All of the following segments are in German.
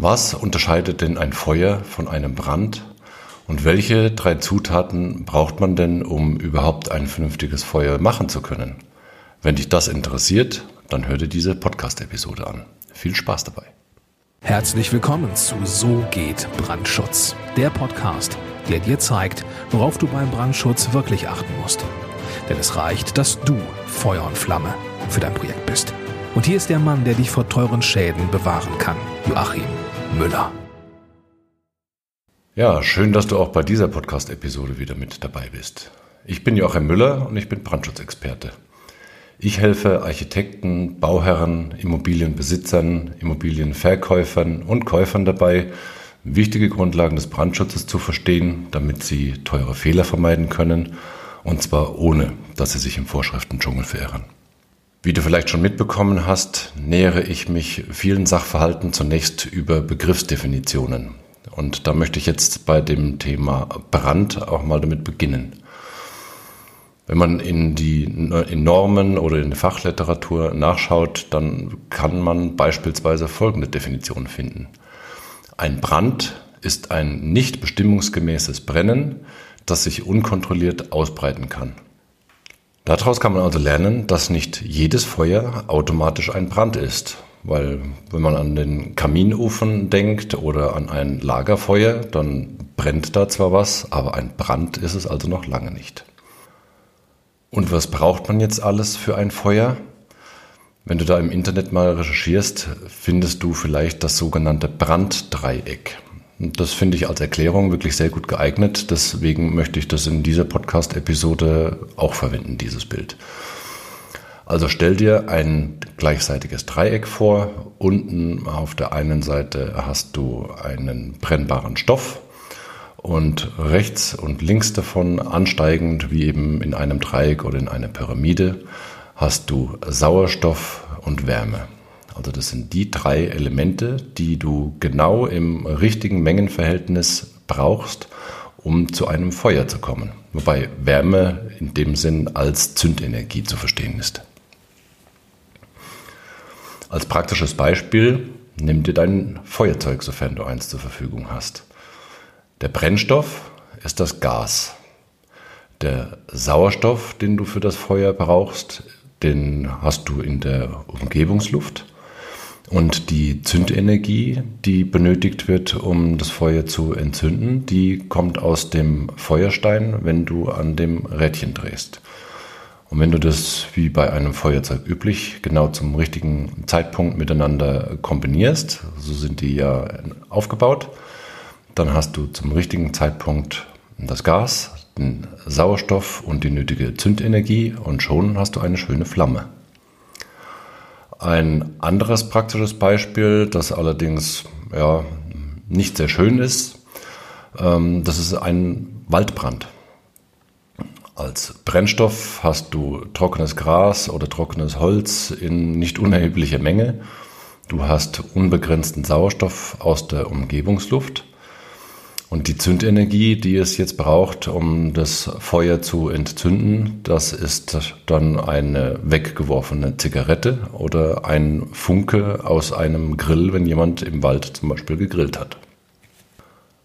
Was unterscheidet denn ein Feuer von einem Brand? Und welche drei Zutaten braucht man denn, um überhaupt ein vernünftiges Feuer machen zu können? Wenn dich das interessiert, dann hör dir diese Podcast-Episode an. Viel Spaß dabei. Herzlich willkommen zu So geht Brandschutz, der Podcast, der dir zeigt, worauf du beim Brandschutz wirklich achten musst. Denn es reicht, dass du Feuer und Flamme für dein Projekt bist. Und hier ist der Mann, der dich vor teuren Schäden bewahren kann, Joachim Müller. Ja, schön, dass du auch bei dieser Podcast-Episode wieder mit dabei bist. Ich bin Joachim Müller und ich bin Brandschutzexperte. Ich helfe Architekten, Bauherren, Immobilienbesitzern, Immobilienverkäufern und Käufern dabei, wichtige Grundlagen des Brandschutzes zu verstehen, damit sie teure Fehler vermeiden können, und zwar ohne, dass sie sich im Vorschriftendschungel verirren. Wie du vielleicht schon mitbekommen hast, nähere ich mich vielen Sachverhalten zunächst über Begriffsdefinitionen. Und da möchte ich jetzt bei dem Thema Brand auch mal damit beginnen. Wenn man in die in Normen oder in der Fachliteratur nachschaut, dann kann man beispielsweise folgende Definition finden. Ein Brand ist ein nicht bestimmungsgemäßes Brennen, das sich unkontrolliert ausbreiten kann. Daraus kann man also lernen, dass nicht jedes Feuer automatisch ein Brand ist. Weil wenn man an den Kaminofen denkt oder an ein Lagerfeuer, dann brennt da zwar was, aber ein Brand ist es also noch lange nicht. Und was braucht man jetzt alles für ein Feuer? Wenn du da im Internet mal recherchierst, findest du vielleicht das sogenannte Branddreieck. Das finde ich als Erklärung wirklich sehr gut geeignet. Deswegen möchte ich das in dieser Podcast-Episode auch verwenden, dieses Bild. Also stell dir ein gleichseitiges Dreieck vor. Unten auf der einen Seite hast du einen brennbaren Stoff und rechts und links davon ansteigend, wie eben in einem Dreieck oder in einer Pyramide, hast du Sauerstoff und Wärme. Also das sind die drei Elemente, die du genau im richtigen Mengenverhältnis brauchst, um zu einem Feuer zu kommen. Wobei Wärme in dem Sinn als Zündenergie zu verstehen ist. Als praktisches Beispiel nimm dir dein Feuerzeug, sofern du eins zur Verfügung hast. Der Brennstoff ist das Gas. Der Sauerstoff, den du für das Feuer brauchst, den hast du in der Umgebungsluft. Und die Zündenergie, die benötigt wird, um das Feuer zu entzünden, die kommt aus dem Feuerstein, wenn du an dem Rädchen drehst. Und wenn du das wie bei einem Feuerzeug üblich genau zum richtigen Zeitpunkt miteinander kombinierst, so sind die ja aufgebaut, dann hast du zum richtigen Zeitpunkt das Gas, den Sauerstoff und die nötige Zündenergie und schon hast du eine schöne Flamme. Ein anderes praktisches Beispiel, das allerdings ja, nicht sehr schön ist, ähm, das ist ein Waldbrand. Als Brennstoff hast du trockenes Gras oder trockenes Holz in nicht unerheblicher Menge. Du hast unbegrenzten Sauerstoff aus der Umgebungsluft und die Zündenergie, die es jetzt braucht, um das Feuer zu entzünden, das ist dann eine weggeworfene Zigarette oder ein Funke aus einem Grill, wenn jemand im Wald zum Beispiel gegrillt hat.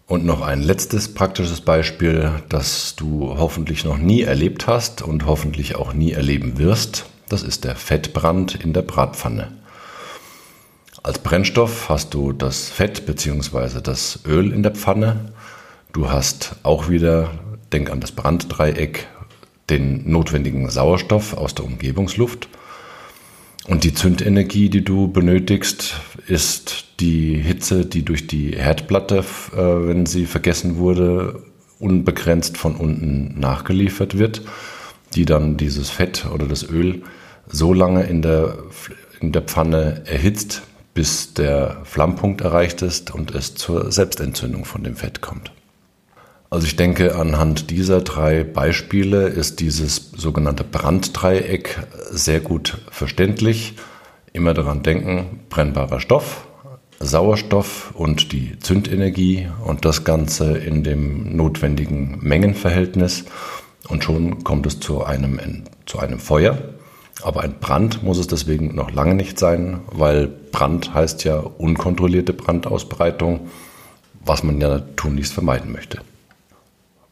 Und noch ein letztes praktisches Beispiel, das du hoffentlich noch nie erlebt hast und hoffentlich auch nie erleben wirst. Das ist der Fettbrand in der Bratpfanne. Als Brennstoff hast du das Fett bzw. das Öl in der Pfanne. Du hast auch wieder, denk an das Branddreieck, den notwendigen Sauerstoff aus der Umgebungsluft. Und die Zündenergie, die du benötigst, ist die Hitze, die durch die Herdplatte, äh, wenn sie vergessen wurde, unbegrenzt von unten nachgeliefert wird, die dann dieses Fett oder das Öl so lange in der, in der Pfanne erhitzt, bis der Flammpunkt erreicht ist und es zur Selbstentzündung von dem Fett kommt. Also ich denke, anhand dieser drei Beispiele ist dieses sogenannte Branddreieck sehr gut verständlich. Immer daran denken, brennbarer Stoff, Sauerstoff und die Zündenergie und das Ganze in dem notwendigen Mengenverhältnis und schon kommt es zu einem, zu einem Feuer Aber ein Brand muss es deswegen noch lange nicht sein, weil Brand heißt ja unkontrollierte Brandausbreitung, was man ja tunlichst vermeiden möchte.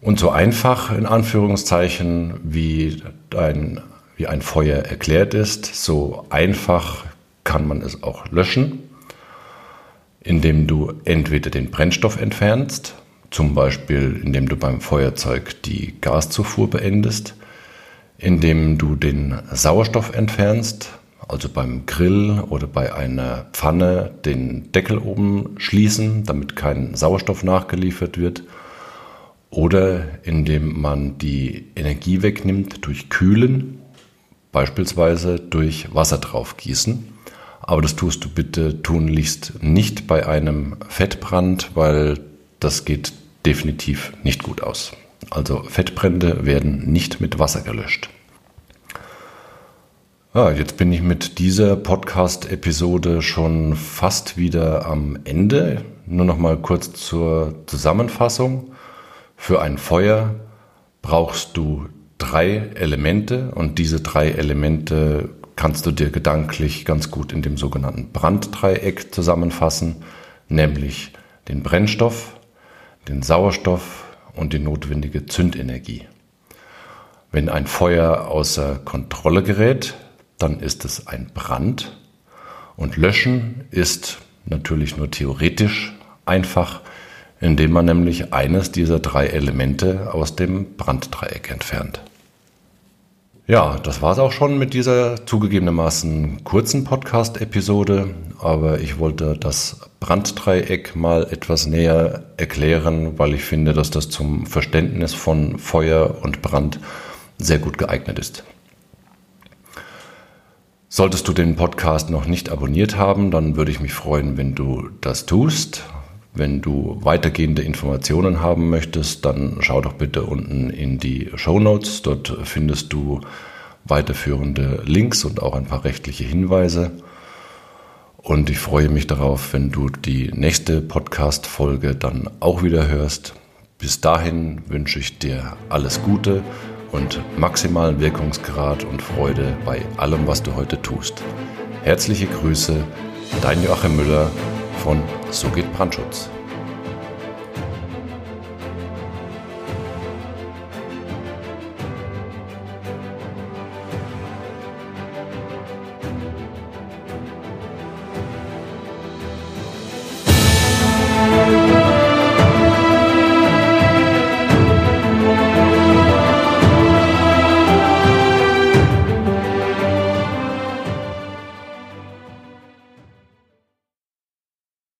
Und so einfach, in Anführungszeichen, wie ein, wie ein Feuer erklärt ist, so einfach kann man es auch löschen, indem du entweder den Brennstoff entfernst, zum Beispiel indem du beim Feuerzeug die Gaszufuhr beendest, indem du den Sauerstoff entfernst, also beim Grill oder bei einer Pfanne den Deckel oben schließen, damit kein Sauerstoff nachgeliefert wird, oder indem man die Energie wegnimmt durch Kühlen, beispielsweise durch Wasser draufgießen. Aber das tust du bitte tunlichst nicht bei einem Fettbrand, weil das geht definitiv nicht gut aus. Also Fettbrände werden nicht mit Wasser gelöscht. Ja, jetzt bin ich mit dieser Podcast-Episode schon fast wieder am Ende. Nur noch mal kurz zur Zusammenfassung. Für ein Feuer brauchst du drei Elemente und diese drei Elemente kannst du dir gedanklich ganz gut in dem sogenannten Branddreieck zusammenfassen, nämlich den Brennstoff, den Sauerstoff und die notwendige Zündenergie. Wenn ein Feuer außer Kontrolle gerät, dann ist es ein Brand und löschen ist natürlich nur theoretisch einfach, indem man nämlich eines dieser drei Elemente aus dem Branddreieck entfernt. Ja, das war es auch schon mit dieser zugegebenermaßen kurzen Podcast-Episode, aber ich wollte das Branddreieck mal etwas näher erklären, weil ich finde, dass das zum Verständnis von Feuer und Brand sehr gut geeignet ist. Solltest du den Podcast noch nicht abonniert haben, dann würde ich mich freuen, wenn du das tust. Wenn du weitergehende Informationen haben möchtest, dann schau doch bitte unten in die Show Notes. Dort findest du weiterführende Links und auch ein paar rechtliche Hinweise. Und ich freue mich darauf, wenn du die nächste Podcast-Folge dann auch wieder hörst. Bis dahin wünsche ich dir alles Gute und maximalen Wirkungsgrad und Freude bei allem, was du heute tust. Herzliche Grüße, dein Joachim Müller von So geht Brandschutz.